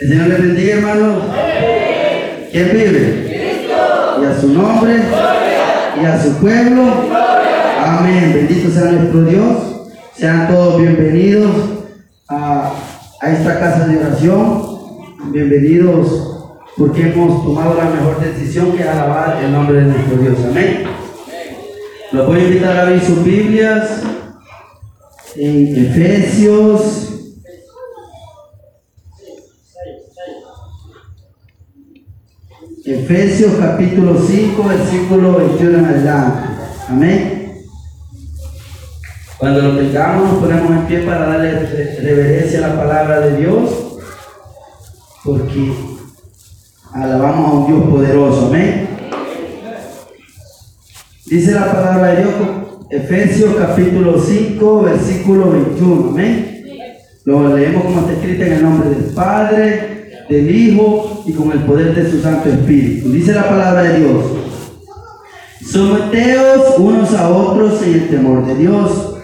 El Señor le bendiga, hermanos. ¿Quién vive? Y a su nombre. Y a su pueblo. Amén. Bendito sea nuestro Dios. Sean todos bienvenidos a, a esta casa de oración. Bienvenidos porque hemos tomado la mejor decisión que alabar el nombre de nuestro Dios. Amén. Los voy a invitar a abrir sus Biblias en Efesios. Efesios capítulo 5, versículo 21 en adelante. Amén. Cuando lo tengamos, nos ponemos en pie para darle reverencia a la palabra de Dios, porque alabamos a un Dios poderoso. Amén. Dice la palabra de Dios, Efesios capítulo 5, versículo 21. Amén. Lo leemos como está escrito en el nombre del Padre, del Hijo y con el poder de su Santo Espíritu. Dice la palabra de Dios. Someteos unos a otros en el temor de Dios.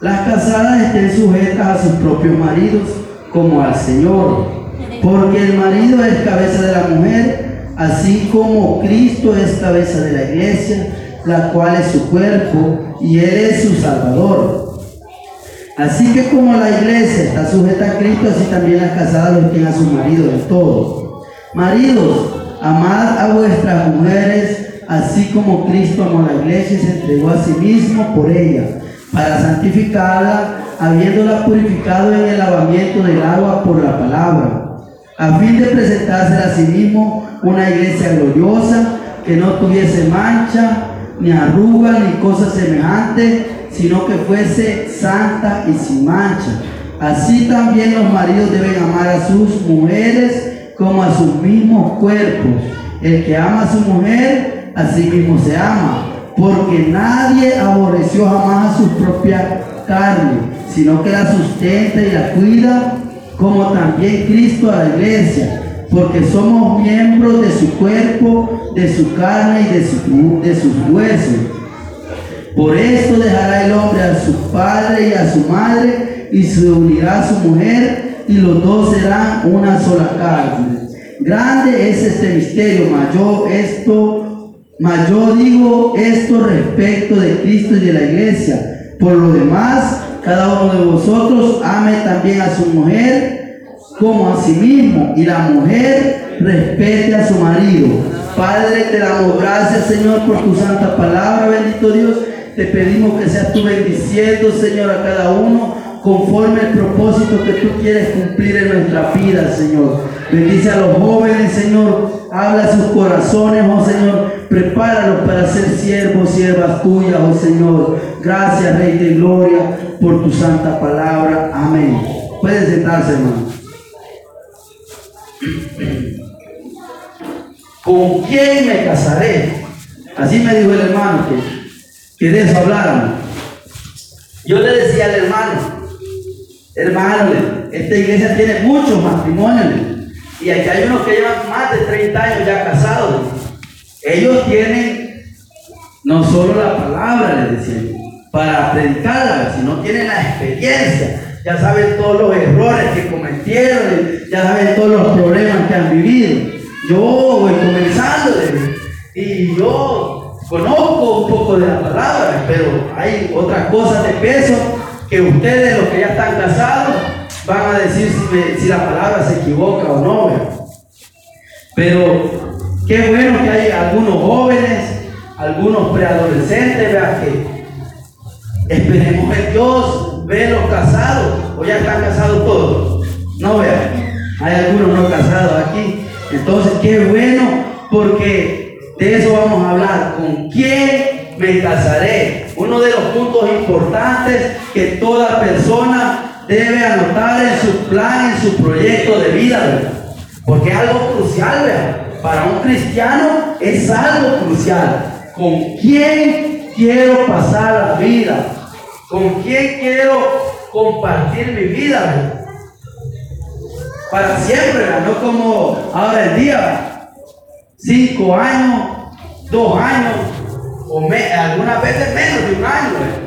Las casadas estén sujetas a sus propios maridos como al Señor. Porque el marido es cabeza de la mujer, así como Cristo es cabeza de la iglesia la cual es su cuerpo y Él es su Salvador. Así que como la iglesia está sujeta a Cristo, así también las casadas lo estén a su marido en todo. Maridos, amad a vuestras mujeres, así como Cristo amó a la iglesia y se entregó a sí mismo por ella, para santificarla, habiéndola purificado en el lavamiento del agua por la palabra, a fin de presentarse a sí mismo una iglesia gloriosa, que no tuviese mancha, ni arruga, ni cosa semejante, sino que fuese santa y sin mancha. Así también los maridos deben amar a sus mujeres como a sus mismos cuerpos. El que ama a su mujer, a sí mismo se ama, porque nadie aborreció jamás a su propia carne, sino que la sustenta y la cuida, como también Cristo a la iglesia porque somos miembros de su cuerpo, de su carne y de, su, de sus huesos. Por esto dejará el hombre a su padre y a su madre y se unirá a su mujer y los dos serán una sola carne. Grande es este misterio, mayor esto, mayor digo esto respecto de Cristo y de la iglesia. Por lo demás, cada uno de vosotros ame también a su mujer como a sí mismo y la mujer respete a su marido. Padre, te damos gracias, Señor, por tu santa palabra, bendito Dios. Te pedimos que seas tú bendiciendo, Señor, a cada uno conforme el propósito que tú quieres cumplir en nuestra vida, Señor. Bendice a los jóvenes, Señor. Habla sus corazones, oh Señor. Prepáralos para ser siervos, siervas tuyas, oh Señor. Gracias, Rey de Gloria, por tu santa palabra. Amén. Pueden sentarse, hermano. ¿Con quién me casaré? Así me dijo el hermano que, que de eso hablaron. Yo le decía al hermano, hermano, esta iglesia tiene muchos matrimonios y aquí hay unos que llevan más de 30 años ya casados. Ellos tienen no solo la palabra, le decía, para predicarla, sino tienen la experiencia ya saben todos los errores que cometieron, ya saben todos los problemas que han vivido. Yo voy comenzando y yo conozco un poco de la palabra, pero hay otras cosas de peso que ustedes, los que ya están casados, van a decir si, la palabra se equivoca o no. Pero qué bueno que hay algunos jóvenes, algunos preadolescentes, vean que esperemos en Dios ve los casados, o ya están casados todos. No vean, hay algunos no casados aquí. Entonces, qué bueno, porque de eso vamos a hablar. ¿Con quién me casaré? Uno de los puntos importantes que toda persona debe anotar en su plan, en su proyecto de vida, Porque es algo crucial, ¿verdad? Para un cristiano es algo crucial. ¿Con quién quiero pasar la vida? ¿Con quién quiero compartir mi vida? Para siempre, no como ahora el día. Cinco años, dos años, o algunas veces menos de un año.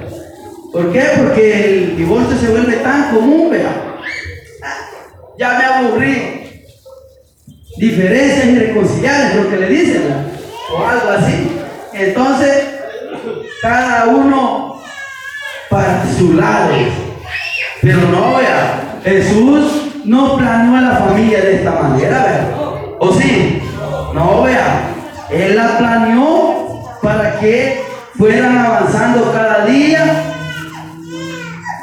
¿Por qué? Porque el divorcio se vuelve tan común, ¿verdad? Ya me aburrí. diferencias irreconciliables, lo que le dicen, o algo así. Entonces, cada uno para su lado. Pero no, vea, Jesús no planeó a la familia de esta manera, vea. ¿O sí? No, vea, Él la planeó para que fueran avanzando cada día,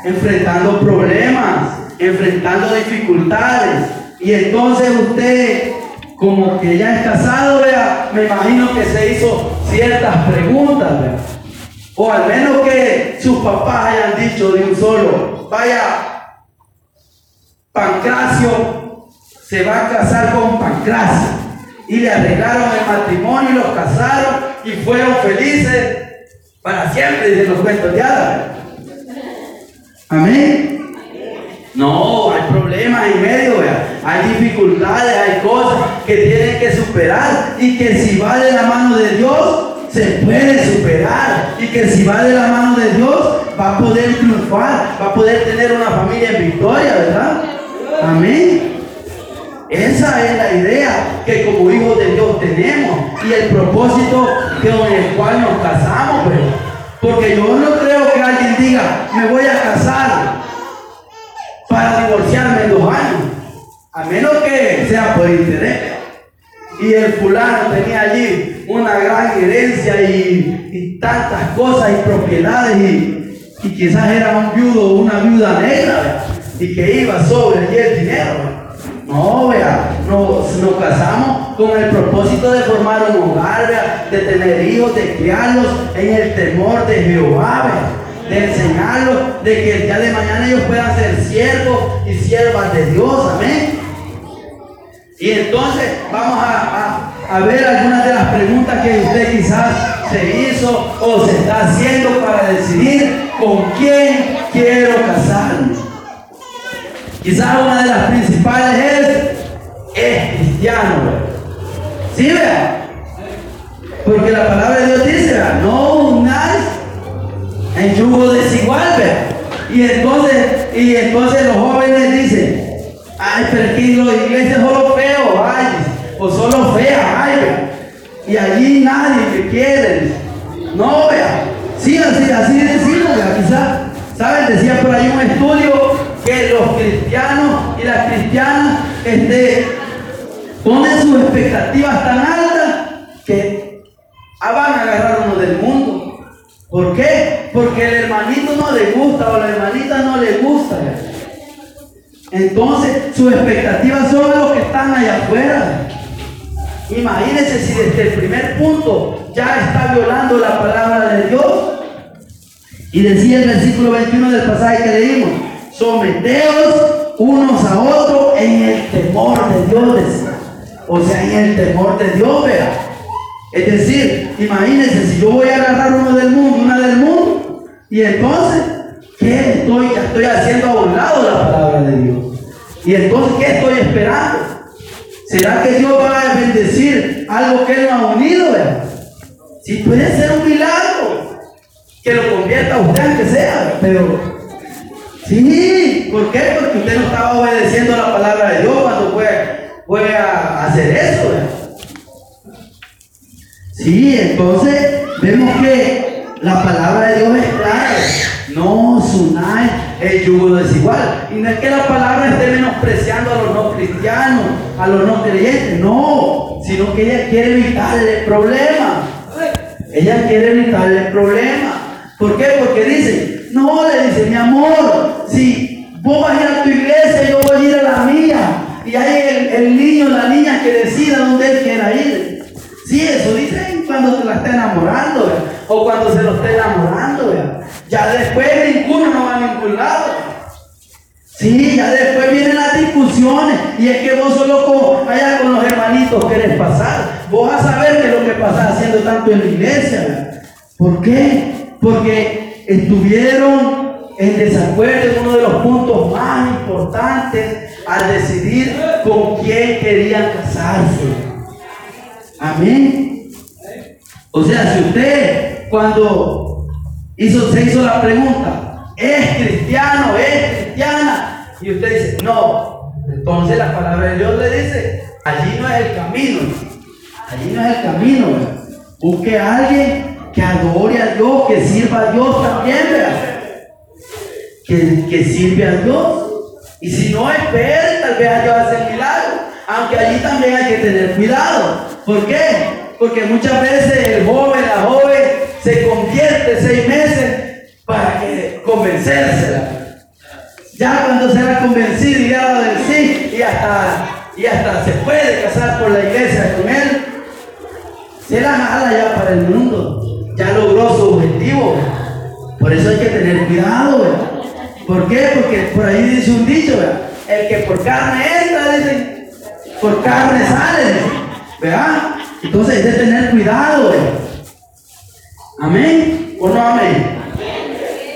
enfrentando problemas, enfrentando dificultades. Y entonces usted, como que ya es casado, vea, me imagino que se hizo ciertas preguntas, vea. O al menos que sus papás hayan dicho de un solo, vaya, Pancracio se va a casar con Pancracio. Y le arreglaron el matrimonio y los casaron y fueron felices para siempre, dicen los cuentos de Amén. No, hay problemas en medio, hay dificultades, hay cosas que tienen que superar y que si va de la mano de Dios, se puede superar y que si va de la mano de Dios va a poder triunfar, va a poder tener una familia en victoria, ¿verdad? Amén. Esa es la idea que como hijos de Dios tenemos y el propósito con el cual nos casamos, Porque yo no creo que alguien diga, me voy a casar para divorciarme en dos años, a menos que sea por interés y el fulano tenía allí una gran herencia y, tantas cosas y propiedades y, y, quizás era un viudo o una viuda negra y que iba sobre allí el dinero. No, vea, nos, casamos con el propósito de formar un hogar, de tener hijos, de criarlos en el temor de Jehová, de enseñarlos, de que el día de mañana ellos puedan ser siervos y siervas de Dios, amén. Y entonces vamos a, ver algunas de las preguntas que usted quizás se hizo o se está haciendo para decidir con quién quiero casarme. Quizás una de las principales es, es cristiano. ¿Sí vea? Porque la palabra de Dios dice, no unáis en yugo desigual, ¿vea? Y entonces, y entonces los jóvenes dicen, Ay, pero aquí la iglesia solo feo, ay, o solo fea, ay, y allí nadie te quiere. No, vea, sí, así, así decimos, quizás, ¿saben? Decía por ahí un estudio que los cristianos y las cristianas este, ponen sus expectativas tan altas que ah, van a agarrar uno del mundo. ¿Por qué? Porque el hermanito no le gusta o la hermanita no le gusta. Entonces, sus expectativas son los que están allá afuera. Imagínense si desde el primer punto ya está violando la palabra de Dios. Y decía el versículo 21 del pasaje que leímos, someteos unos a otros en el temor de Dios. O sea, en el temor de Dios, vea. Es decir, imagínense si yo voy a agarrar uno del mundo, una del mundo, y entonces ¿Qué estoy, estoy haciendo a un lado la palabra de Dios? Y entonces, ¿qué estoy esperando? ¿Será que Dios va a bendecir algo que Él no ha unido? Si puede ser un milagro que lo convierta a usted, aunque sea, pero sí, ¿por qué? Porque usted no estaba obedeciendo la palabra de Dios cuando fue, fue a hacer eso. Sí, entonces vemos que la palabra de Dios es clara. No unáis el yugo desigual. Y no es que la palabra esté menospreciando a los no cristianos, a los no creyentes, no, sino que ella quiere evitarle problemas. Ella quiere evitarle problemas. ¿Por qué? Porque dice, no, le dice, mi amor, si vos vas a ir a tu iglesia, yo voy a ir a la mía. Y hay el, el niño, la niña que decida dónde él quiera ir. Sí, eso dicen cuando te la está enamorando, o cuando se lo está enamorando. Ya después ninguno no va a ningún lado. Sí, ya después vienen las discusiones y es que vos solo con, allá con los hermanitos querés pasar. Vos vas a saber qué es lo que pasás haciendo tanto en la iglesia. ¿Por qué? Porque estuvieron en desacuerdo en uno de los puntos más importantes al decidir con quién querían casarse. Amén. O sea, si usted cuando Hizo, se hizo la pregunta, ¿es cristiano? ¿Es cristiana? Y usted dice, no, Entonces la palabra de Dios le dice, allí no es el camino, allí no es el camino. Busque a alguien que adore a Dios, que sirva a Dios también, Que, sirve a Dios. Y si no espere, tal vez Dios hace milagro. Aunque allí también hay que tener cuidado. ¿Por qué? Porque muchas veces el joven, la joven, se convierte seis meses para que convencérsela. Ya cuando será convencido y ya del sí, y hasta, y hasta se puede casar por la iglesia con él, se la jala ya para el mundo. Ya logró su objetivo. Por eso hay que tener cuidado, ¿Por qué? Porque por ahí dice un dicho, El que por carne entra, dice, por carne sale, ¿verdad? Entonces hay que tener cuidado, ¿Amén? ¿O no amén?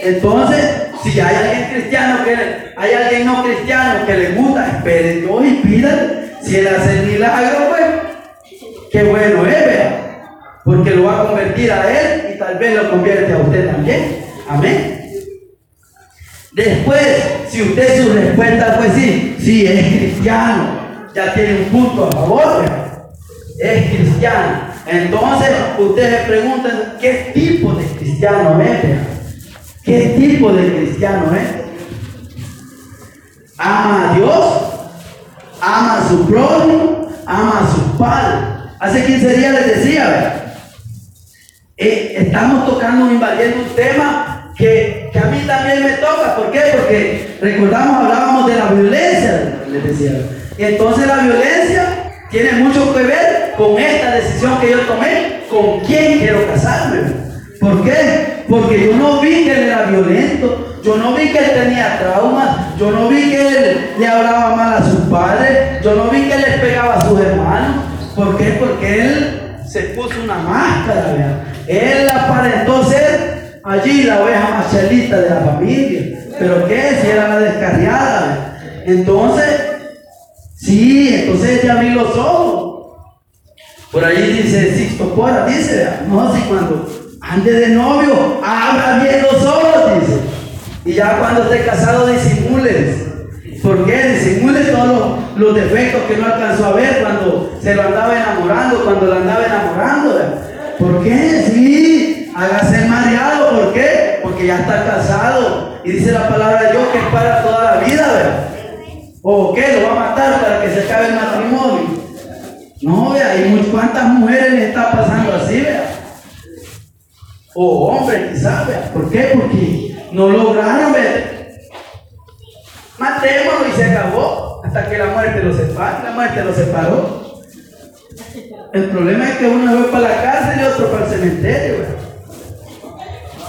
Entonces, si hay alguien cristiano que hay alguien no cristiano que le gusta, espere Dios y pida. Si él hace milagro, pues, qué bueno es, Porque lo va a convertir a él y tal vez lo convierte a usted también. Amén. Después, si usted su respuesta fue sí, sí es cristiano, ya tiene un punto a favor, es cristiano. Entonces, ustedes preguntan, ¿qué tipo de cristiano es? ¿Qué tipo de cristiano es? Ama a Dios, ama a su prójimo, ama a su padre. Hace 15 días les decía, eh, estamos tocando, invadiendo un tema que, a mí también me toca. ¿Por qué? Porque recordamos, hablábamos de la violencia, les decía. Entonces la violencia tiene mucho que ver con esta decisión que yo tomé, con quién quiero casarme. ¿Por qué? Porque yo no vi que él era violento, yo no vi que él tenía traumas, yo no vi que él le hablaba mal a sus padres, yo no vi que él les pegaba a sus hermanos. ¿Por qué? Porque él se puso una máscara, ¿verdad? Él aparentó ser allí la oveja machelita de la familia. ¿Pero qué? Si era la descarriada. Entonces, sí, entonces ya vi los ojos. Por ahí dice Sixto Pora, dice, no, si cuando antes de novio, abra bien los ojos, dice. Y ya cuando esté casado, disimules. ¿Por qué? Disimule todos los, defectos que no alcanzó a ver cuando se lo andaba enamorando, cuando lo andaba enamorando. ¿Por qué? Sí, hágase mareado. ¿Por qué? Porque ya está casado. Y dice la palabra de Dios que es para toda la vida, ¿verdad? ¿O qué? ¿Lo va a matar para que se acabe el matrimonio? No, vea, y cuántas mujeres le está pasando así, vea o hombre quizás, ¿por qué? Porque no lograron ver. Matémoslo y se acabó hasta que la muerte los separó. La muerte los separó. El problema es que uno fue para la cárcel y otro para el cementerio.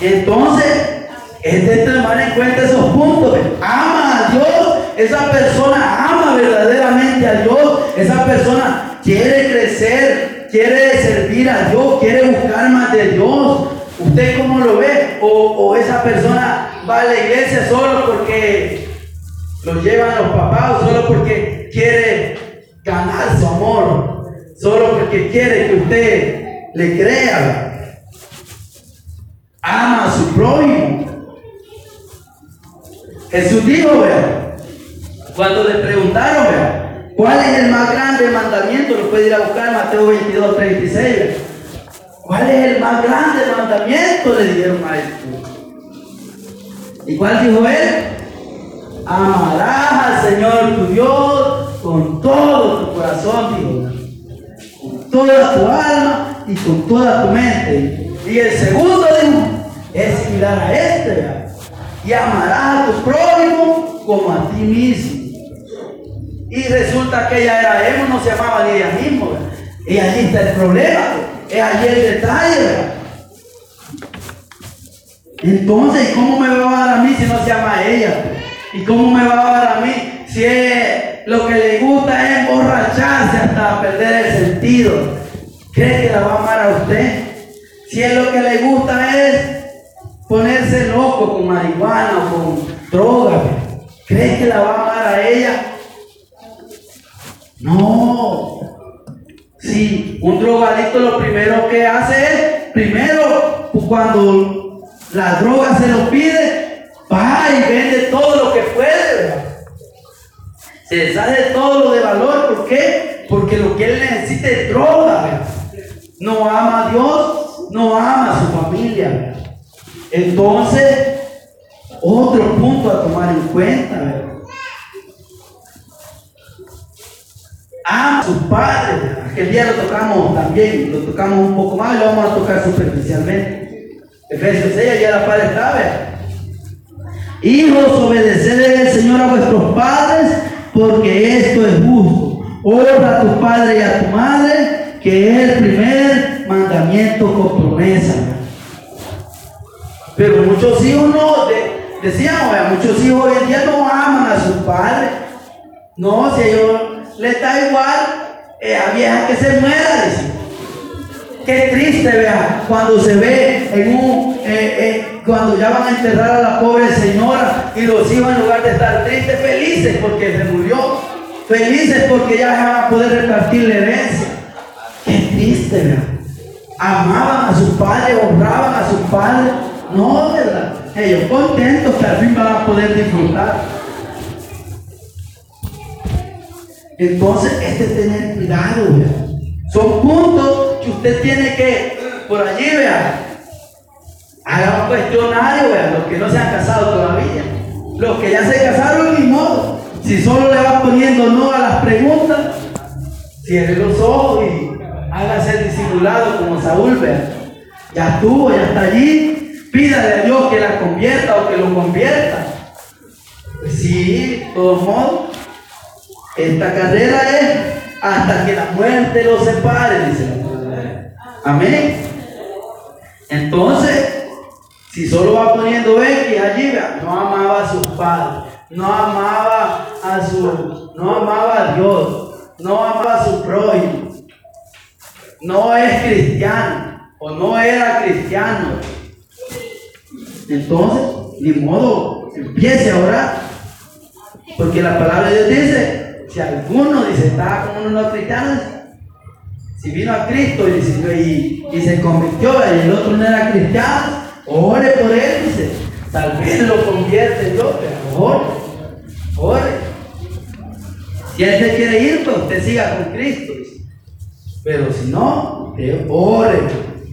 Entonces, es de tomar en cuenta esos puntos. Ama a Dios. Esa persona ama verdaderamente a Dios. Esa persona quiere crecer, quiere servir a Dios, quiere buscar más de Dios. ¿Usted cómo lo ve? O, esa persona va a la iglesia solo porque lo llevan los papás o solo porque quiere ganar su amor, solo porque quiere que usted le crea. Ama a su prójimo. Jesús dijo, vea, cuando le preguntaron, vea, ¿cuál es el más grande mandamiento? Lo puede ir a buscar Mateo 22, 36. ¿Cuál es el más grande mandamiento? Le dijeron a ¿Y cuál dijo él? Amarás al Señor tu Dios con todo tu corazón, dijo. Con toda tu alma y con toda tu mente. Y el segundo es similar a este. Y amarás a tu prójimo como a ti mismo. Y resulta que ella era Emo, no se llamaba ni ella misma. Y allí está el problema. Es allí el detalle. Entonces, ¿cómo me va a dar a mí si no se llama a ella? ¿Y cómo me va a dar a mí si lo que le gusta es emborracharse hasta perder el sentido? ¿Cree que la va a amar a usted? Si es lo que le gusta es ponerse loco con marihuana o con droga, ¿cree que la va a amar a ella? No, si un drogadicto lo primero que hace es, primero, cuando la droga se lo pide, va y vende todo lo que puede. Se deshace de todo lo de valor. ¿Por qué? Porque lo que él necesita es droga. No ama a Dios, no ama a su familia. Entonces, otro punto a tomar en cuenta. Ama a sus padres. Aquel día lo tocamos también, lo tocamos un poco más y lo vamos a tocar superficialmente. Efesios 6, ya la padre está, Hijos, obedeced al Señor a vuestros padres, porque esto es justo. Honra a tu padre y a tu madre, que es el primer mandamiento con promesa. Pero muchos hijos no, decíamos, muchos hijos hoy en día no aman a sus padres. No, si a ellos les da igual, eh, a vieja que se muera, decimos. Qué triste, vea, cuando se ve en un, eh, eh, cuando ya van a enterrar a la pobre señora y los hijos en lugar de estar tristes, felices porque se murió, felices porque ya van a poder repartir la herencia. Amaban a sus padres, honraban a sus padres. No, ¿verdad? Ellos contentos que al fin van a poder disfrutar. Entonces, este es tener cuidado. Son puntos que usted tiene que, por allí, vea, haga un cuestionario, vea, los que no se han casado todavía. Los que ya se casaron, ni modo. Si solo le va poniendo no a las preguntas, cierre los ojos y hágase disimulado como Saúl. Ya estuvo, ya está allí. Pídale a Dios que la convierta o que lo convierta. Pues sí, de todos modos, esta carrera es hasta que la muerte los separe, dice la. Amén. Entonces, si solo va poniendo X allí, no amaba a sus padres, no amaba a su, no amaba a Dios, no amaba a su prójimo, no es cristiano o no era cristiano. Entonces, ni modo, empiece a orar. Porque la palabra de Dios dice, si alguno dice, estaba con uno de los cristianos, si vino a Cristo y, y, se convirtió y el otro no era cristiano, ore por él, dice, tal vez lo convierte yo, pero ore, ore. Si él se quiere ir, pues usted siga con Cristo. Pero si no, usted ore.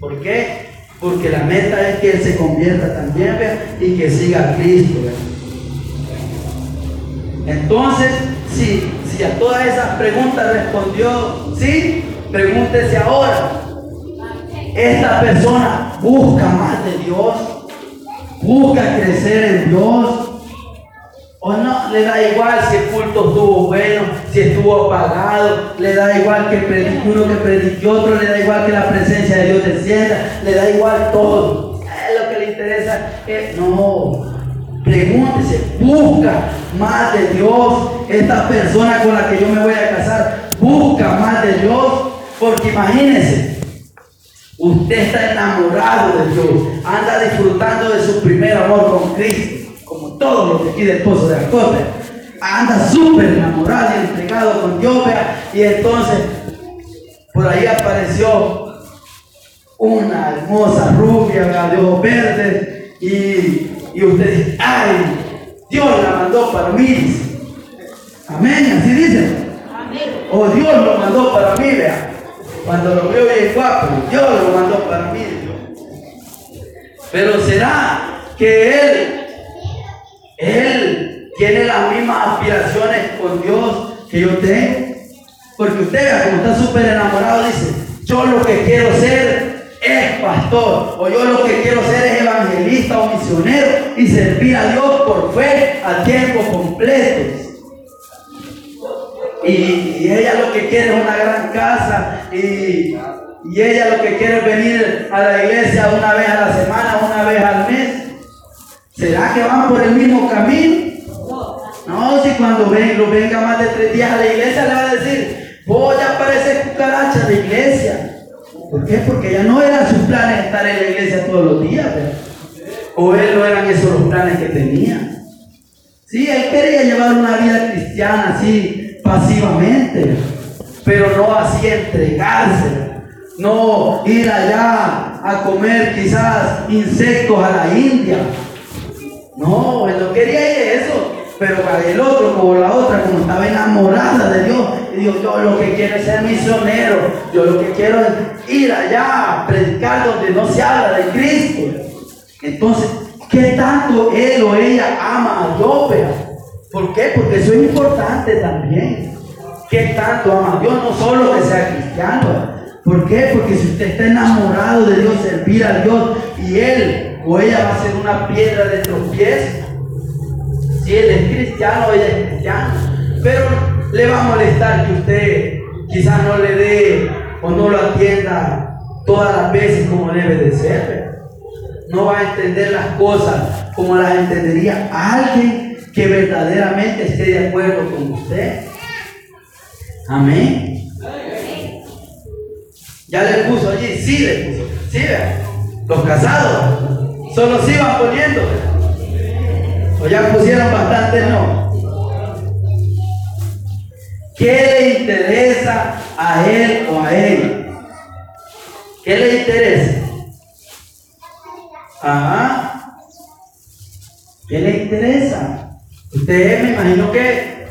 ¿Por qué? Porque la meta es que él se convierta también y que siga a Cristo. Entonces, si si a todas esas preguntas respondió sí, pregúntese ahora. Esta persona busca más de Dios, busca crecer en Dios. O no, le da igual si el culto estuvo bueno, si estuvo apagado, le da igual que uno que predique otro, le da igual que la presencia de Dios descienda, le da igual todo. Es lo que le interesa. no, Pregúntese, busca más de Dios. Esta persona con la que yo me voy a casar, busca más de Dios. Porque imagínese, usted está enamorado de Dios, anda disfrutando de su primer amor con Cristo, todos los de aquí del pozo de Acote. Anda súper enamorado y entregado con Dios, y entonces por ahí apareció una hermosa rubia de ojos verdes y y usted dice, ay, Dios la mandó para mí. Amén, así dice. O oh, Dios lo mandó para mí, vea. Cuando lo veo bien guapo, Dios lo mandó para mí. Pero será que Él, Él tiene las mismas aspiraciones con Dios que yo tengo. Porque usted, como está súper enamorado, dice, yo lo que quiero ser es pastor, o yo lo que quiero ser es evangelista o misionero y servir a Dios por fe a tiempo completo. Y, ella lo que quiere es una gran casa y, y ella lo que quiere es venir a la iglesia una vez a la semana, una vez al mes. ¿Será que van por el mismo camino? No, si cuando ven, lo venga más de tres días a la iglesia le va a decir, voy a parecer cucaracha de iglesia. ¿Por qué? Porque ya no eran sus planes estar en la iglesia todos los días. O él no eran esos los planes que tenía. Sí, él quería llevar una vida cristiana así pasivamente, pero no así entregarse. No ir allá a comer quizás insectos a la India. No, él no quería ir eso. pero para el otro, como la otra, como estaba enamorada de Dios, y dijo, yo lo que quiero es ser misionero, yo lo que quiero es ir allá predicar donde no se habla de Cristo. Entonces, ¿qué tanto él o ella ama a Dios? ¿Por qué? Porque eso es importante también. ¿Qué tanto ama a Dios? No solo que sea cristiano. ¿Por qué? Porque si usted está enamorado de Dios, servir a Dios, y él o ella va a ser una piedra de tropiezo, si él es cristiano ella es cristiana, pero le va a molestar que usted quizás no le dé o no lo atienda todas las veces como debe de ser. No va a entender las cosas como las entendería alguien que verdaderamente esté de acuerdo con usted. Amén. Ya le puso allí, sí le puso. Sí, Los casados solo se iban poniendo. O ya pusieron bastante no. ¿Qué le interesa a él o a ella? ¿Qué le interesa? Ajá. ¿Qué le interesa? Usted me imagino que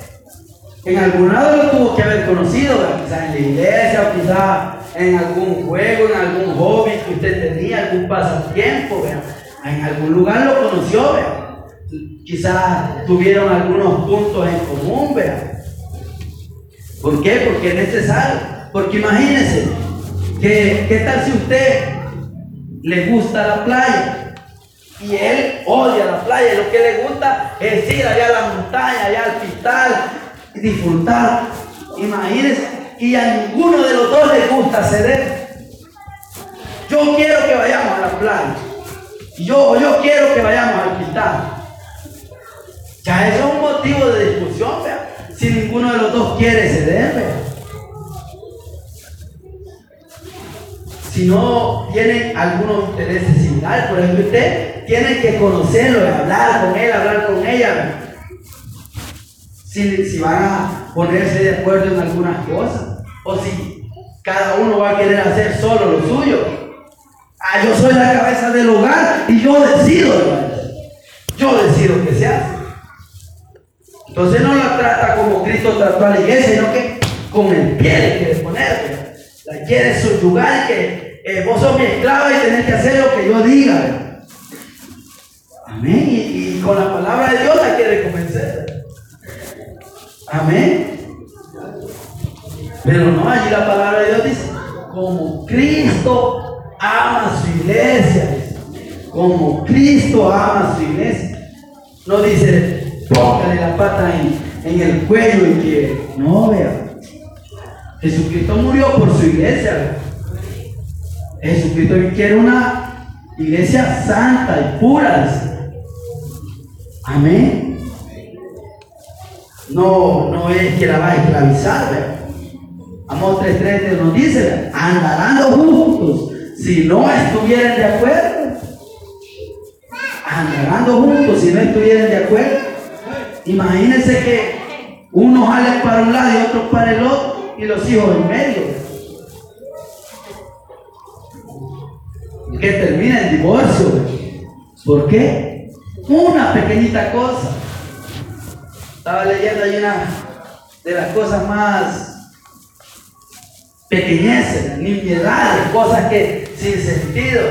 en algún lado lo tuvo que haber conocido, quizás en la iglesia o quizás en algún juego, en algún hobby que usted tenía, algún pasatiempo, en algún lugar lo conoció, ¿verdad? quizás tuvieron algunos puntos en común, vean. ¿Por qué? Porque es necesario. Porque imagínense, que, ¿qué tal si usted le gusta la playa? Y él odia la playa, lo que le gusta es ir allá a la montaña, allá al hospital, y disfrutar. Imagínense, y a ninguno de los dos le gusta ceder. Yo quiero que vayamos a la playa. Yo, yo quiero que vayamos al hospital. Ya eso es un motivo de discusión, vea. Si ninguno de los dos quiere ceder, vea. Si no tienen algunos intereses similares, por ejemplo, usted tiene que conocerlo, hablar con él, hablar con ella. Si, si van a ponerse de acuerdo en algunas cosas, o si cada uno va a querer hacer. Ah, yo soy la cabeza del hogar y yo decido, Yo decido que se hace. Entonces no la trata como Cristo trató a la iglesia, sino que con el pie le quiere poner. La quiere subyugar y que eh, vos sos mi esclava y tenés que hacer lo que yo diga. Amén. Y, con la palabra de Dios la quiere convencer. Amén. Pero no, allí la palabra de Dios dice, como Cristo ama su iglesia. Como Cristo ama su iglesia. No dice, póngale la pata en, el cuello y que no vea. Jesucristo murió por su iglesia. Jesucristo quiere una iglesia santa y pura. Amén. No, no es que la va a esclavizar. ¿verdad? Amor 3.3 nos dice, andarán los justos si no estuvieran de acuerdo. Andarán los justos si no estuvieran de acuerdo. Imagínense que uno jale para un lado y otro para el otro y los hijos en medio. Que termina el divorcio. ¿Por qué? Una pequeñita cosa. Estaba leyendo ahí una de las cosas más pequeñeces, nimiedades, cosas que sin sentido,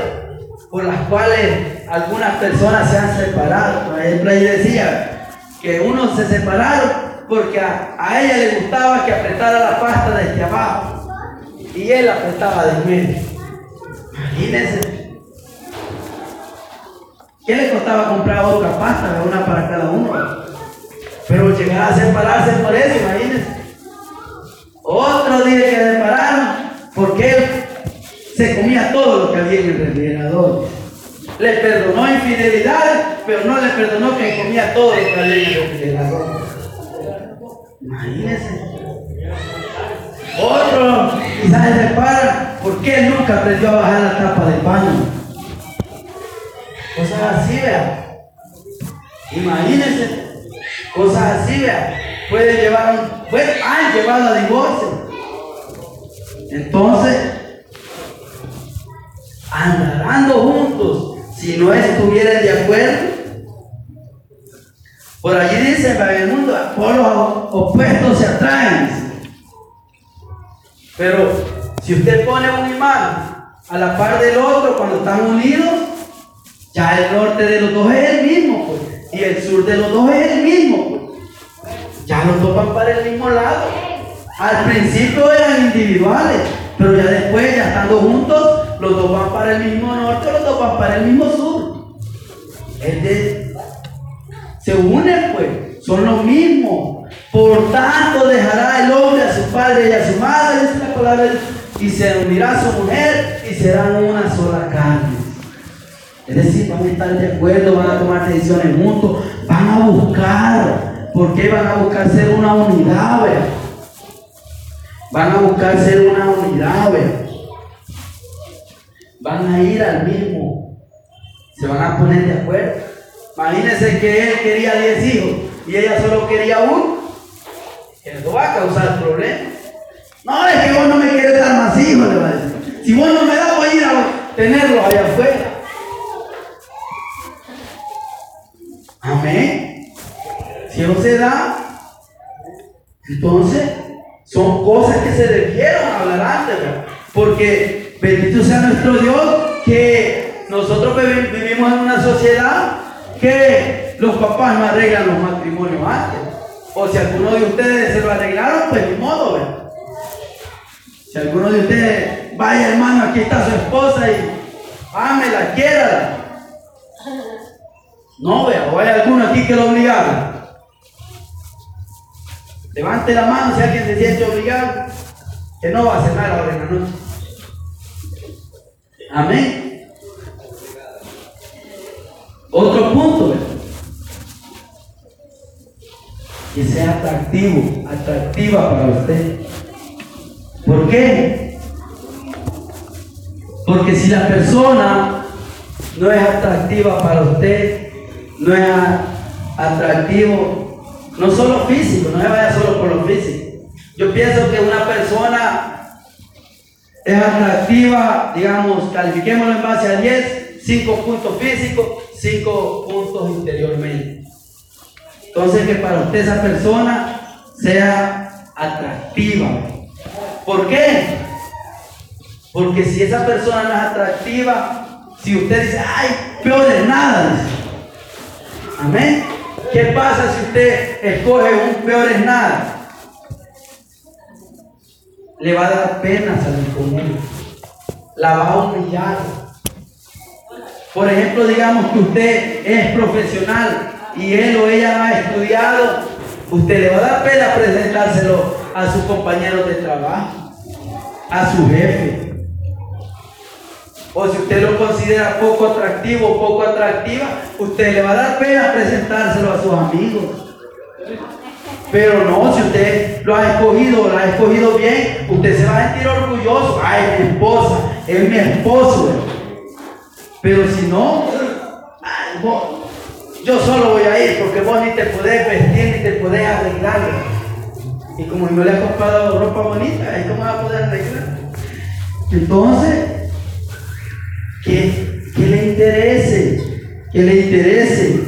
por las cuales algunas personas se han separado. Por ejemplo, ahí decía, que unos se separaron porque a, ella le gustaba que apretara la pasta desde abajo y él apretaba de medio. Imagínense. ¿Qué le costaba comprar otra pasta, una para cada uno? Pero llegar a separarse por eso, imagínense. Otro día que se separaron porque él se comía todo lo que había en el refrigerador. Le perdonó infidelidad, pero no le perdonó que comía todo lo que había en el Imagínense. Otro quizás se separa porque nunca aprendió a bajar la tapa del baño. Cosas así, vea. Imagínense. Cosas así, vea. Pueden llevar, pueden, han llevado a divorcio. Entonces, andarán juntos si no estuvieran de acuerdo. Por allí dice, en el mundo, por los opuestos se atraen. Pero si usted pone un imán a la par del otro cuando están unidos, ya el norte de los dos es el mismo, pues, y el sur de los dos es el mismo. Pues. Ya los dos van para el mismo lado. Al principio eran individuales, pero ya después, ya estando juntos, los dos van para el mismo norte, los dos van para el mismo sur. se unen, pues, son lo mismo. Por tanto, dejará el hombre a su padre y a su madre, dice la palabra, y se unirá a su mujer y serán una sola carne. Es decir, van a estar de acuerdo, van a tomar decisiones juntos, van a buscar. ¿Por qué van a buscar ser una unidad? Van a buscar ser una unidad, Van a ir al mismo. Se van a poner de acuerdo. Imagínense que él quería 10 hijos y ella solo quería uno. Eso va a causar problemas. No, es que vos no me quieres dar más hijos, le va a decir. Si vos no me das, voy a ir a tenerlos allá afuera. Amén. Si no se da, entonces son cosas que se debieron hablar antes, porque bendito sea nuestro Dios que nosotros vivimos en una sociedad que los papás no arreglan los matrimonios antes. O si alguno de ustedes se lo arreglaron, pues ni modo, ¿verdad? Si alguno de ustedes, vaya hermano, aquí está su esposa y ámela, quiera. No, vea, o hay alguno aquí que lo obligaron. Levante la mano si alguien se siente obligado, que no va a cenar ahora en la noche. Amén. Otro punto, que sea atractivo, atractiva para usted. ¿Por qué? Porque si la persona no es atractiva para usted, no es atractivo no solo físico, no se vaya solo por lo físico. Yo pienso que una persona es atractiva, digamos, califiquémoslo en base a 10, 5 puntos físicos, 5 puntos interiormente. Entonces que para usted esa persona sea atractiva. ¿Por qué? Porque si esa persona no es atractiva, si usted dice, ay, peor de nada, amén. ¿Qué pasa si usted escoge un peor es nada? Le va a dar pena salir con él. La va a humillar. Por ejemplo, digamos que usted es profesional y él o ella no ha estudiado. Usted le va a dar pena presentárselo a sus compañeros de trabajo, a su jefe. O si usted lo considera poco atractivo poco atractiva, usted le va a dar pena presentárselo a sus amigos. Pero no, si usted lo ha escogido, lo ha escogido bien, usted se va a sentir orgulloso. Ay, mi esposa, es mi esposo. Pero si no, yo solo voy a ir porque vos ni te podés vestir ni te podés arreglar. Y como no le has comprado ropa bonita, ¿cómo va a poder arreglar? Entonces, que, le interese, que le interese.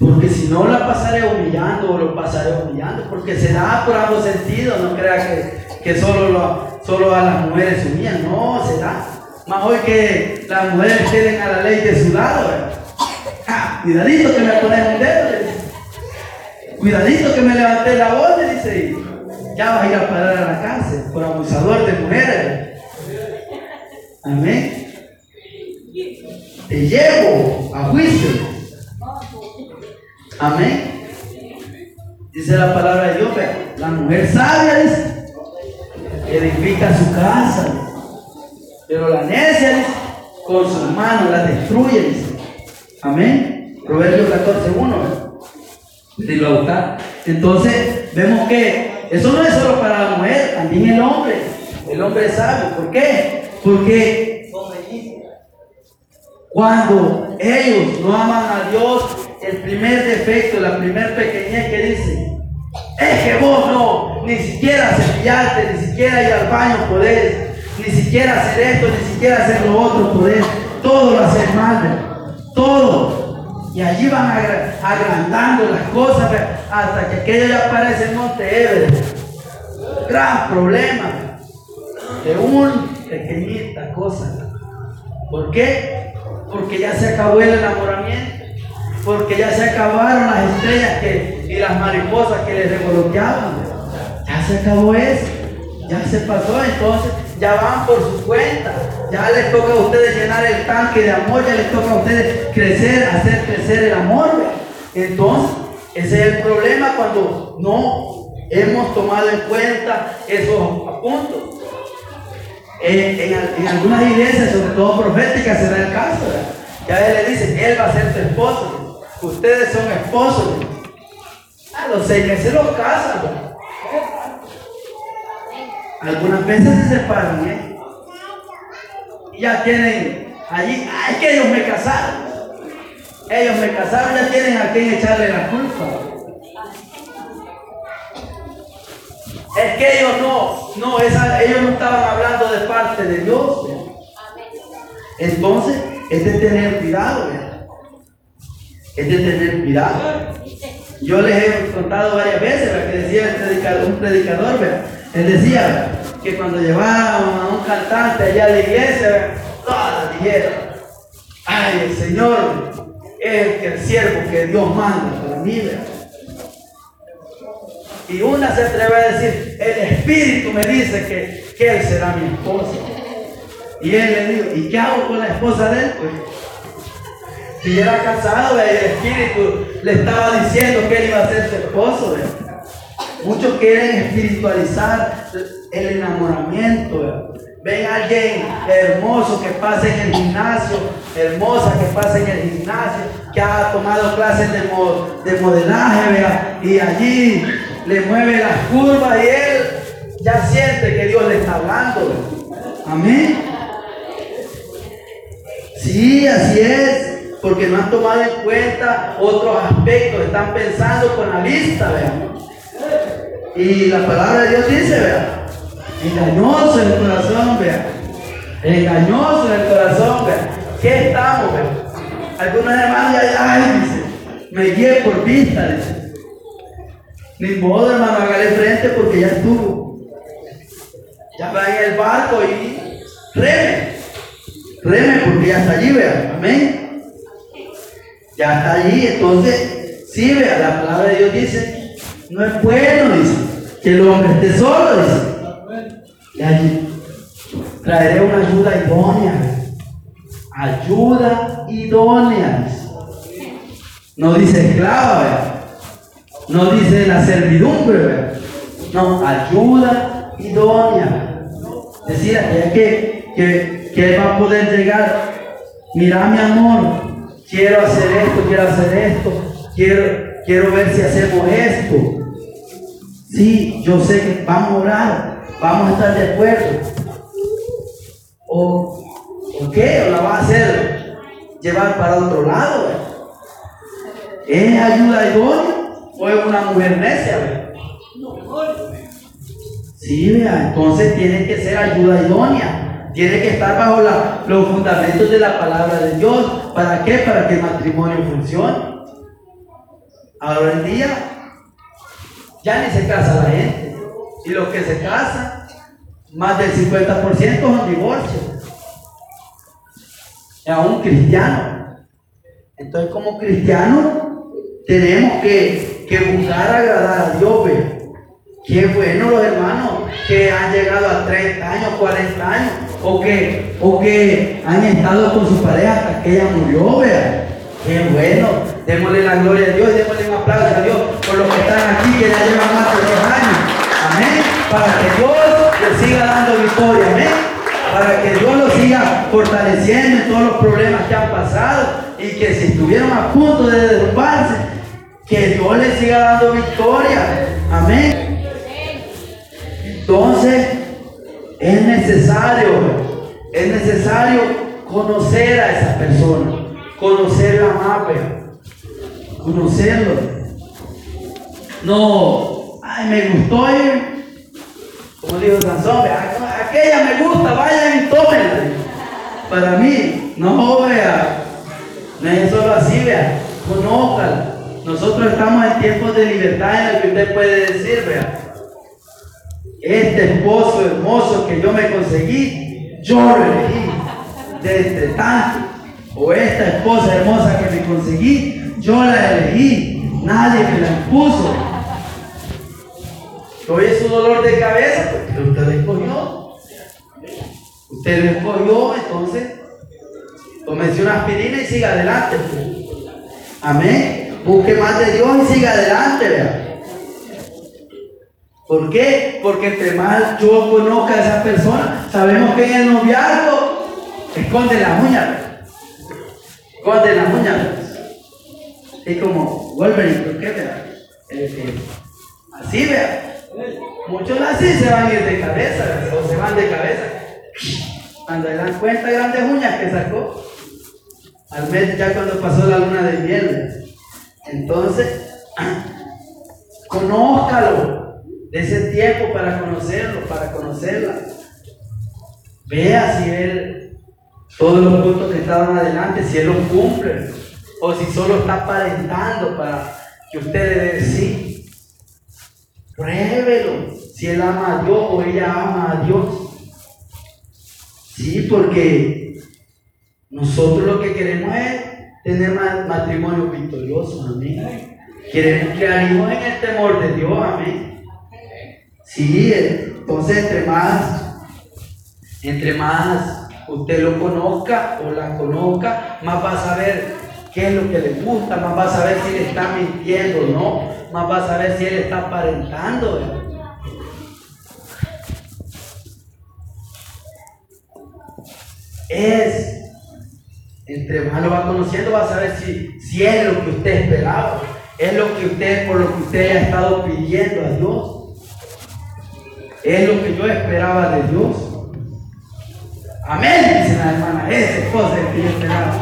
Porque si no la pasaré humillando lo pasaré humillando, porque se da por ambos sentidos, no crea que, que solo, solo a las mujeres humillan, no, se da. Más hoy que las mujeres queden a la ley de su lado. cuidadito que me pones un dedo, cuidadito que me levanté la voz, dice, ya vas a ir a parar a la cárcel por abusador de mujeres. Amén. Te llevo a juicio. Amén. Dice la palabra de Dios, la mujer sabia dice, edifica su casa. Pero la necia con sus manos la destruye. Amén. Proverbios 14.1. Entonces, vemos que eso no es solo para la mujer, también el hombre. El hombre sabio. ¿Por qué? Porque cuando ellos no aman a Dios, el primer defecto, la primer pequeñez que dicen, es que vos no, ni siquiera cepillarte, ni siquiera ir al baño podés, ni siquiera hacer esto, ni siquiera hacer lo otro podés, todo lo haces mal, todo. Y allí van agrandando las cosas hasta que aquello ya parece el Monte Everest. Gran problema de una pequeñita cosa. ¿Por qué? Porque ya se acabó el enamoramiento. Porque ya se acabaron las estrellas y las mariposas que les revoloteaban. Ya se acabó eso. Ya se pasó. Entonces ya van por su cuenta. Ya les toca a ustedes llenar el tanque de amor. Ya les toca a ustedes crecer, hacer crecer el amor. Entonces, ese es el problema cuando no hemos tomado en cuenta esos puntos. En, algunas iglesias, sobre todo proféticas, se da el caso. Ya él le dice, él va a ser tu esposo. Ustedes son esposos. A los seis meses los casan. Algunas veces se separan. ¿eh? Ya tienen allí, ay, que ellos me casaron. Ellos me casaron, ya tienen a quien echarle la culpa. Es que ellos no, no, ellos no estaban hablando de parte de Dios. Entonces, es de tener cuidado. Es de tener cuidado. Yo les he contado varias veces lo que decía un predicador. Él decía que cuando llevaban a un cantante allá a la iglesia, todas dijeron, ay, el Señor es el siervo que Dios manda para mí. Y una se atreve a decir, el Espíritu me dice que, que él será mi esposa. Y él le dijo, ¿y qué hago con la esposa de él? Pues, si era casado, el Espíritu le estaba diciendo que él iba a ser su esposo. Muchos quieren espiritualizar el enamoramiento. Ven a alguien hermoso que pase en el gimnasio, hermosa que pase en el gimnasio, que ha tomado clases de, de modelaje, ¿vea? y allí le mueve las curvas y él ya siente que Dios le está hablando. Amén. Sí, así es, porque no han tomado en cuenta otros aspectos, están pensando con la vista, vean. Y la palabra de Dios dice, vean, engañoso en el corazón, vean. Engañoso en el corazón, vean. ¿Qué estamos, vean? Algunos hermanos ya, ay, dice, me guié por vista, dice. Ni modo, hermano, hágale frente porque ya estuvo. Ya va en el barco y reme. Reme porque ya está allí, vea. Amén. Ya está allí. Entonces, sí, vea, la palabra de Dios dice, no es bueno, dice, que el hombre esté solo, dice. Y allí traeré una ayuda idónea. Ayuda idónea. No dice esclava. No dice la servidumbre, no, ayuda idónea. Decía que, que, que va a poder llegar. Mira mi amor, quiero hacer esto, quiero hacer esto, quiero, quiero ver si hacemos esto. Sí, yo sé que vamos a orar, vamos a estar de acuerdo. O, ¿o qué? ¿O la va a hacer llevar para otro lado? ¿Es ayuda idónea? fue una mujer necia. Sí, vea, entonces tiene que ser ayuda idónea. Tiene que estar bajo los fundamentos de la palabra de Dios. ¿Para qué? Para que el matrimonio funcione. Ahora en día ya ni se casa la gente. Y los que se casan, más del 50% son divorcios. A un cristiano. Entonces como cristiano tenemos que que buscar agradar a Dios, ve. Qué bueno los hermanos que han llegado a 30 años, 40 años, o que, o que han estado con su pareja hasta que ella murió, vea. Qué bueno. Démosle la gloria a Dios y démosle un aplauso a Dios por los que están aquí, que ya llevan más de 10 años. Amén. Para que Dios les siga dando victoria. Amén. Para que Dios los siga fortaleciendo en todos los problemas que han pasado y que si estuvieron a punto de derrumbarse, que Dios le siga dando victoria. Amén. Entonces, es necesario, es necesario conocer a esa persona, conocerla más, conocerlo. No, ay, me gustó, como dijo Sansón, aquella me gusta, vayan y tómenla. Para mí, no, vea, no es solo así, vea Conózcalo. Nosotros estamos en tiempos de libertad en el que usted puede decir, vea, este esposo hermoso que yo me conseguí, yo elegí desde tanto. O esta esposa hermosa que me conseguí, yo la elegí. Nadie me la impuso. Hoy es su dolor de cabeza porque usted lo escogió. Usted lo escogió, entonces tómese una aspirina y siga adelante. Amén. Busque más de Dios y siga adelante. ¿Por qué? Porque entre más yo conozca a esa persona, sabemos que en el noviazgo esconde la uñas. Esconde la uñas. Es como Wolverine, ¿por qué? Vea? así vea. Muchos así se van a ir de cabeza, o se van de cabeza. Cuando le dan cuenta grandes uñas que sacó, al mes ya cuando pasó la luna de miel. Entonces, conózcalo de ese tiempo para conocerlo, para conocerla. Vea si él, todos los puntos que estaban adelante, si él los cumple, o si solo está aparentando para que usted le dé Pruébelo. Si él ama a Dios o ella ama a Dios. Sí, porque nosotros lo que queremos es tener matrimonio victorioso. Amén. Queremos hijos en el temor de Dios. Amén. Sí, entonces entre más, entre más usted lo conozca o la conozca, más va a saber qué es lo que le gusta, más va a saber si le está mintiendo o no, más va a saber si él está aparentando. Es, entre más lo va conociendo, va a saber si, si es lo que usted esperaba, es lo que usted, por lo que usted ha estado pidiendo a Dios, es lo que yo esperaba de Dios. Amén, dice la hermana, esa es cosa que yo esperaba.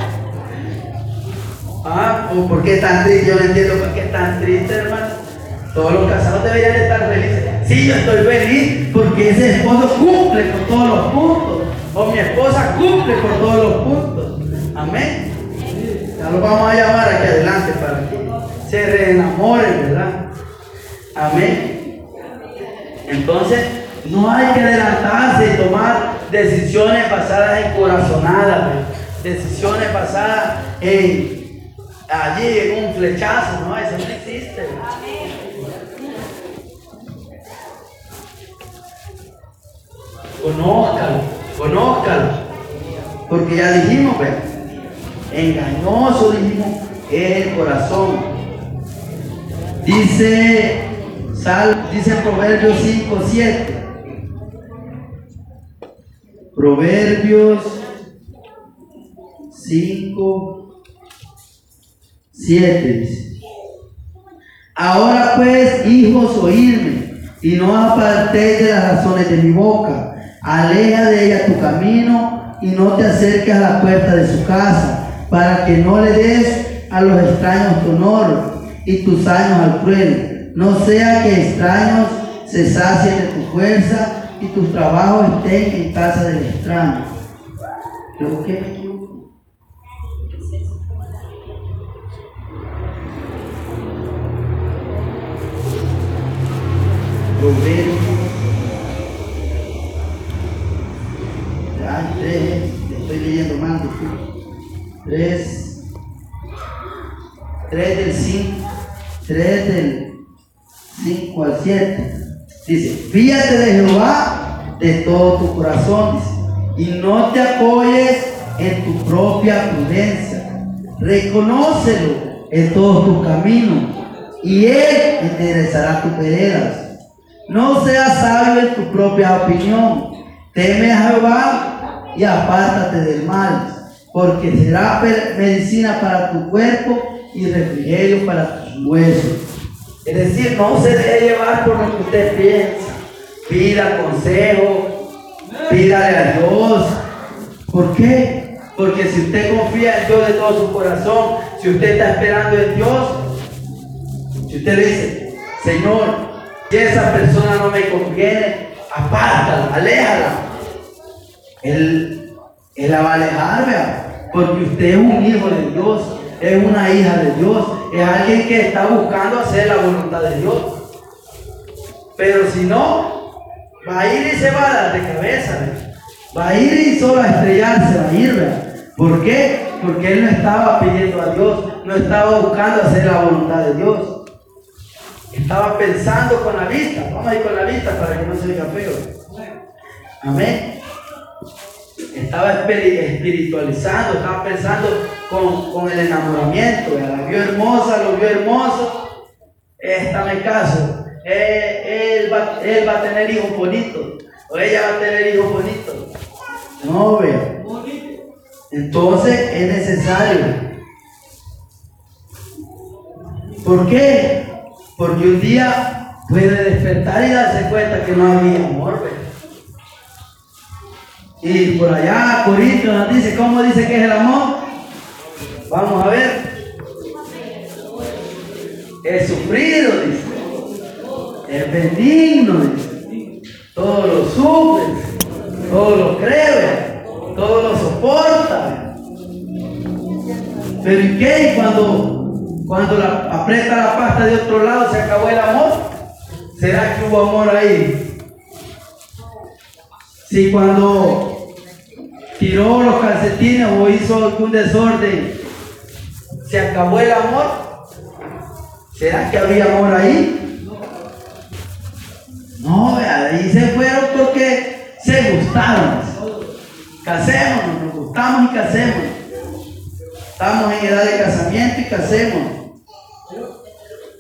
Ah, ¿por qué tan triste? Yo no entiendo por qué tan triste, hermano. Todos los casados deberían estar felices. Sí, yo estoy feliz porque ese esposo cumple con todos los puntos. O mi esposa cumple con todos los puntos. Amén. Ya lo vamos a llamar aquí adelante para que se reenamoren, ¿verdad? Amén. Entonces, no hay que adelantarse y tomar decisiones basadas en corazonadas, decisiones basadas en allí en un flechazo, no, eso no existe. Conózcalo, conózcalo. Porque ya dijimos, pues, engañoso dijimos es el corazón. Dice, sal, dice Proverbios 5, 7. Proverbios 5, 7 Ahora pues, hijos, oírme, y no apartéis de las razones de mi boca. Aleja de ella tu camino y no te acerques a la puerta de su casa, para que no le des a los extraños tu honor y tus años al cruel. No sea que extraños se sacien de tu fuerza y tus trabajos estén en casa del extraño. Proverbios. Ya, tres, estoy leyendo más. Tres. Tres del cinco. Tres del cinco al siete. Dice, fíjate de Jehová de todo tu corazón. y no te apoyes en tu propia prudencia. Reconócelo en todos tus caminos y Él enderezará tus veredas. No seas sabio en tu propia opinión. Teme a Jehová y apártate del mal, porque será medicina para tu cuerpo y refrigerio para tus huesos. Es decir, no se deje llevar por lo que usted piensa. Pida consejo, pídale a Dios. ¿Por qué? Porque si usted confía en Dios de todo su corazón, si usted está esperando en Dios, si usted dice, Señor, si esa persona no me conviene, apártala, aléjala. Él, él la va a alejar, porque usted es un hijo de Dios. Es una hija de Dios, es alguien que está buscando hacer la voluntad de Dios. Pero si no, va a ir y se va a dar de cabeza, va a ir y solo a estrellarse, va a ir. ¿Por qué? Porque él no estaba pidiendo a Dios, no estaba buscando hacer la voluntad de Dios. Estaba pensando con la vista. Vamos a ir con la vista para que no se diga feo. Amén. Estaba espiritualizando, estaba pensando con, el enamoramiento. La vio hermosa, lo vio hermoso. Esta me caso. Él, va, él va a tener hijos bonitos. O ella va a tener hijos bonitos. No, vea. Entonces es necesario. ¿Por qué? Porque un día puede despertar y darse cuenta que no había amor. Y por allá Corintios nos dice, ¿cómo dice que es el amor? Vamos a ver. Es sufrido, dice. Es benigno, dice. Todo lo sufre, todo lo cree, todo lo soporta. Pero ¿y qué? Cuando cuando la, aprieta la pasta de otro lado, se acabó el amor. ¿Será que hubo amor ahí? Si cuando tiró los calcetines o hizo algún desorden, se acabó el amor. ¿Será que había amor ahí? No, ahí se fueron porque se gustaron. Casémonos, nos gustamos y casemos. Estamos en edad de casamiento y casemos.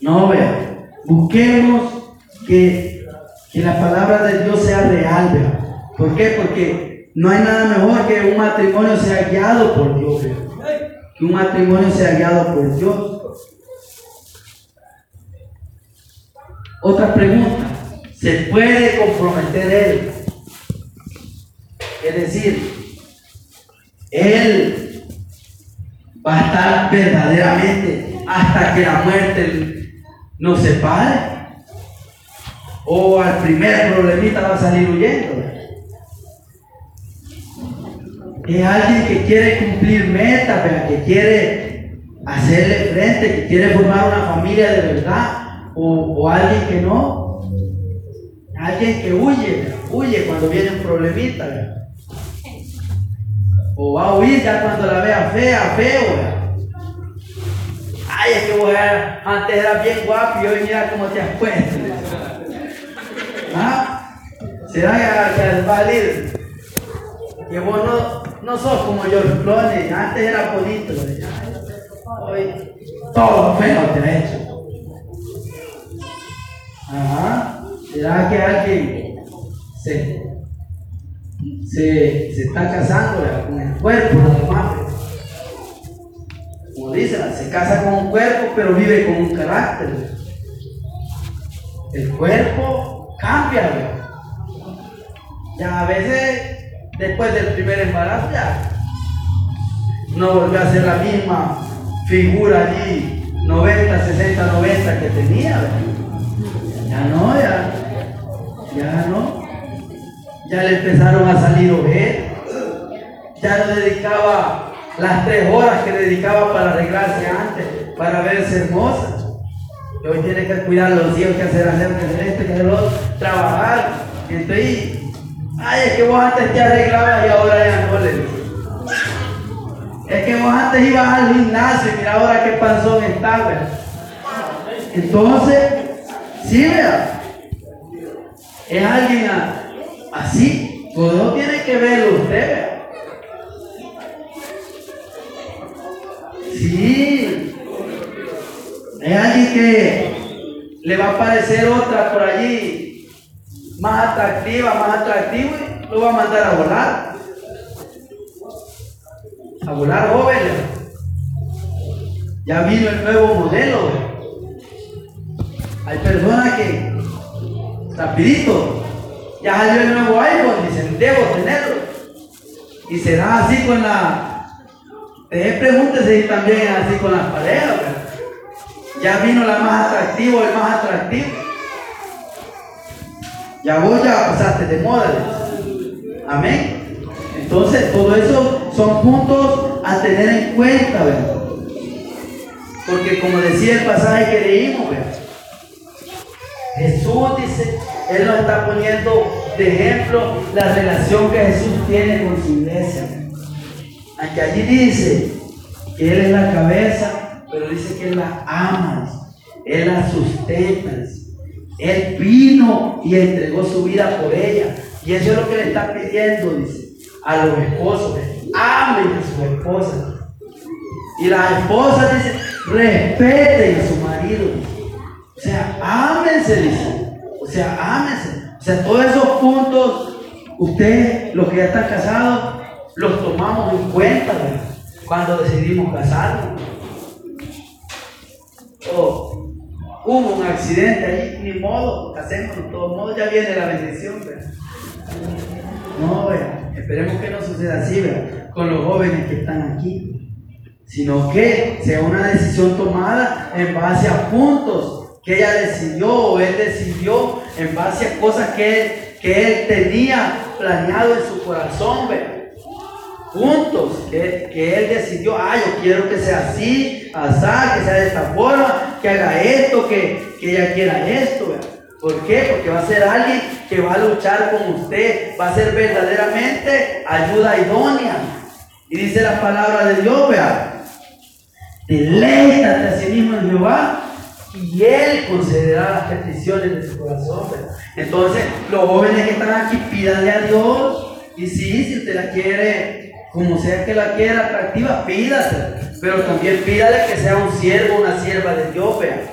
No, vea. Busquemos que, la palabra de Dios sea real, vea. ¿Por qué? Porque no hay nada mejor que un matrimonio sea guiado por Dios. Que un matrimonio sea guiado por Dios. Otra pregunta. ¿Se puede comprometer él? Es decir, él va a estar verdaderamente hasta que la muerte no se pare. O al primer problemita va a salir huyendo. Es alguien que quiere cumplir metas, que quiere hacerle frente, que quiere formar una familia de verdad. O, alguien que no. Alguien que huye, huye cuando viene un problemita. O va a huir ya cuando la vea fea, feo. Ay, es que vos antes eras bien guapo y hoy mira cómo te has puesto. ¿Ah? ¿Será que, va a? Que vos no, no sos como yo, Clones, antes era bonito. Hoy todo feo te ha hecho. Ajá. ¿Será que alguien se, se, se está casando con el cuerpo nada como dice, se casa con un cuerpo, pero vive con un carácter. El cuerpo cambia. Ya a veces, después del primer embarazo, ya no volvió a ser la misma figura allí, 90, 60, 90 que tenía. Ya no, ya, ya no. Ya le empezaron a salir ojeras. Ya no dedicaba las tres horas que dedicaba para arreglarse antes, para verse hermosa. Hoy tiene que cuidar los hijos, que hacer, hacer, que hacer esto, que hacer otro, trabajar. Entonces, ay, es que vos antes te arreglabas y ahora ya no le Es que vos antes ibas al gimnasio y mira ahora qué panzón está, Entonces, sí, vea. Es alguien así. Todo tiene que verlo usted, vea. Sí. Es alguien que le va a aparecer otra por allí más atractiva, más atractiva y lo va a mandar a volar. A volar jóvenes. Ya vino el nuevo modelo. Hay personas que rapidito ya salió el nuevo iPhone, dicen, debo tenerlo. Y será así con la eh, pregúntese también así con las parejas. Ya vino la más atractiva, el más atractivo. Ya vos ya pasaste de moda. Amén. Entonces, todo eso son puntos a tener en cuenta. Porque como decía el pasaje que leímos, Jesús dice, Él nos está poniendo de ejemplo la relación que Jesús tiene con su iglesia. Aquí allí dice que Él es la cabeza, pero dice que Él la ama, Él la sustenta. Él vino y entregó su vida por ella. Y eso es lo que le está pidiendo, dice, a los esposos. Amen a sus esposas. Y las esposas dicen, respeten a su marido. O sea, ámense, dice. O sea, ámense. O sea, todos esos puntos, ustedes, los que ya están casados, los tomamos en cuenta cuando decidimos casarnos. O hubo un accidente ahí, ni modo, hacemos de todos modos, ya viene la bendición. No, esperemos que no suceda así con los jóvenes que están aquí sino que sea una decisión tomada en base a puntos que ella decidió o él decidió en base a cosas que él, que él tenía planeado en su corazón, puntos que, que, él decidió, ah, yo quiero que sea así, así, que sea de esta forma, que haga esto, que, que ella quiera esto. ¿Por qué? Porque va a ser alguien que va a luchar con usted, va a ser verdaderamente ayuda idónea. Y dice la palabra de Dios, vea, Deleítate a sí mismo en Jehová y Él concederá las peticiones de su corazón. Entonces, los jóvenes que están aquí, pídanle a Dios. Y sí, si usted la quiere, como sea que la quiera atractiva, pídase. Pero también pídale que sea un siervo, una sierva de Dios. Vea.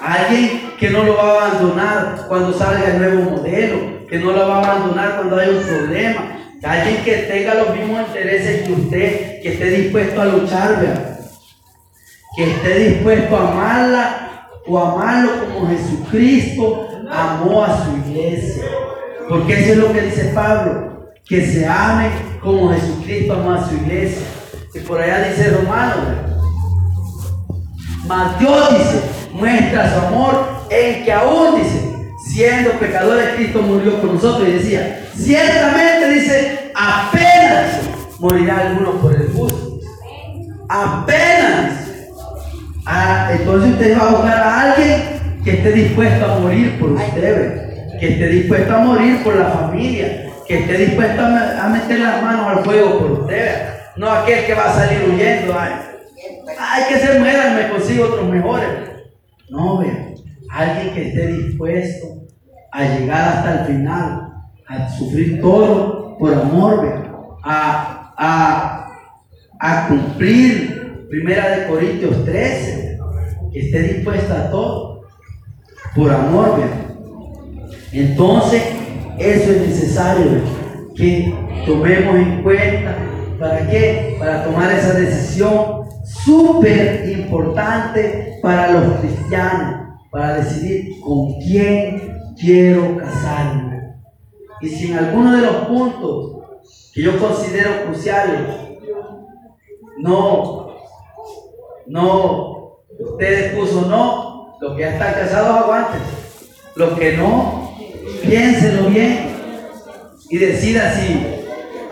Alguien que no lo va a abandonar cuando salga el nuevo modelo, que no lo va a abandonar cuando haya un problema. Alguien que tenga los mismos intereses que usted, que esté dispuesto a luchar, vea que esté dispuesto a amarla o amarlo como Jesucristo amó a su iglesia. Porque eso es lo que dice Pablo, que se ame como Jesucristo amó a su iglesia. Y por allá dice Romano, mas Dios dice, muestra su amor en que aún dice, siendo pecadores, Cristo murió por nosotros. Y decía, ciertamente dice, apenas morirá alguno por el justo. Apenas. Ah, entonces usted va a buscar a alguien que esté dispuesto a morir por usted, que esté dispuesto a morir por la familia, que esté dispuesto a, meter las manos al fuego por usted. No aquel que va a salir huyendo. Ay, que se mueran, me consigo otros mejores. No, vea, alguien que esté dispuesto a llegar hasta el final, a sufrir todo por amor, a, a, a cumplir Primera de Corintios 13, que esté dispuesta a todo, por amor, Entonces, eso es necesario que tomemos en cuenta. ¿Para qué? Para tomar esa decisión súper importante para los cristianos, para decidir con quién quiero casarme. Y si en alguno de los puntos que yo considero cruciales no no, ustedes puso no, los que ya están casados aguanten, los que no, piénsenlo bien y decida si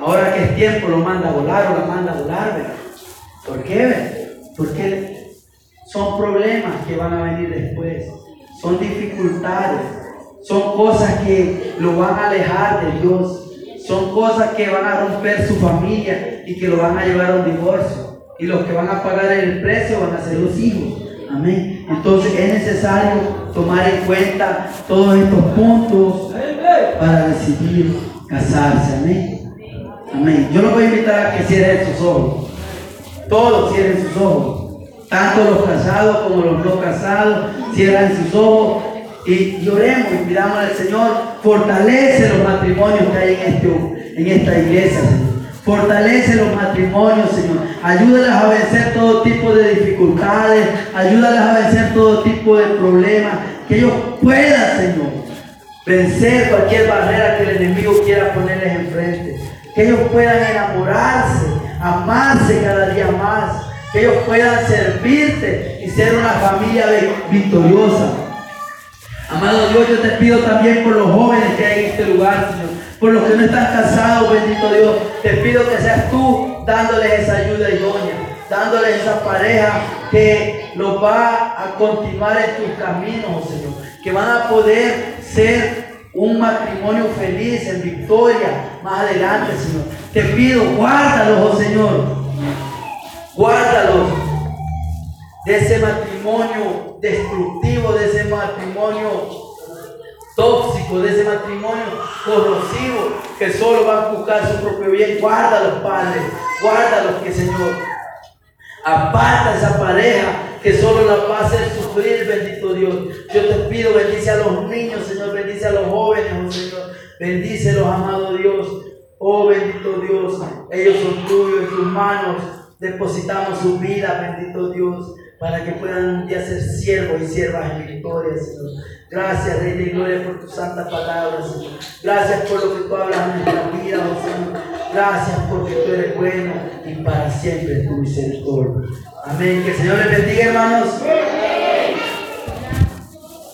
ahora que es tiempo lo manda a volar o la manda a volar. ¿Por qué? Porque son problemas que van a venir después, son dificultades, son cosas que lo van a alejar de Dios, son cosas que van a romper su familia y que lo van a llevar a un divorcio. Y los que van a pagar el precio van a ser los hijos. Amén. Entonces es necesario tomar en cuenta todos estos puntos para decidir casarse. Amén. Amén. Yo los voy a invitar a que cierren sus ojos. Todos cierren sus ojos. Tanto los casados como los no casados cierran sus ojos y lloremos y pidamos al Señor, fortalece los matrimonios que hay en, este, en esta iglesia. Fortalece los matrimonios, Señor. Ayúdalas a vencer todo tipo de dificultades. Ayúdalas a vencer todo tipo de problemas. Que ellos puedan, Señor, vencer cualquier barrera que el enemigo quiera ponerles enfrente. Que ellos puedan enamorarse, amarse cada día más. Que ellos puedan servirte y ser una familia victoriosa. Amado Dios, yo te pido también por los jóvenes que hay en este lugar, Señor por los que no están casados, bendito Dios, te pido que seas tú dándoles esa ayuda idónea, dándoles esa pareja que los va a continuar en tus caminos, oh Señor. Que van a poder ser un matrimonio feliz en victoria más adelante, Señor. Te pido, guárdalos, oh Señor. Guárdalos de ese matrimonio destructivo, de ese matrimonio tóxico, de ese matrimonio corrosivo que solo va a buscar su propio bien. Guárdalos, Padre. Guárdalos, que Señor. Aparta esa pareja que solo la va a hacer sufrir, bendito Dios. Yo te pido, bendice a los niños, Señor, bendice a los jóvenes, oh Señor. Bendícelos, amado Dios. Oh bendito Dios, ellos son tuyos en tus manos. Depositamos su vida, bendito Dios, para que puedan un día ser siervos y siervas en victoria, Señor. Gracias, Rey de Gloria, por tu santa palabra, Señor. Gracias por lo que tú hablas en nuestra vida, oh Señor. Gracias porque tú eres bueno y para siempre tu misericordia. Amén. Que el Señor les bendiga, hermanos.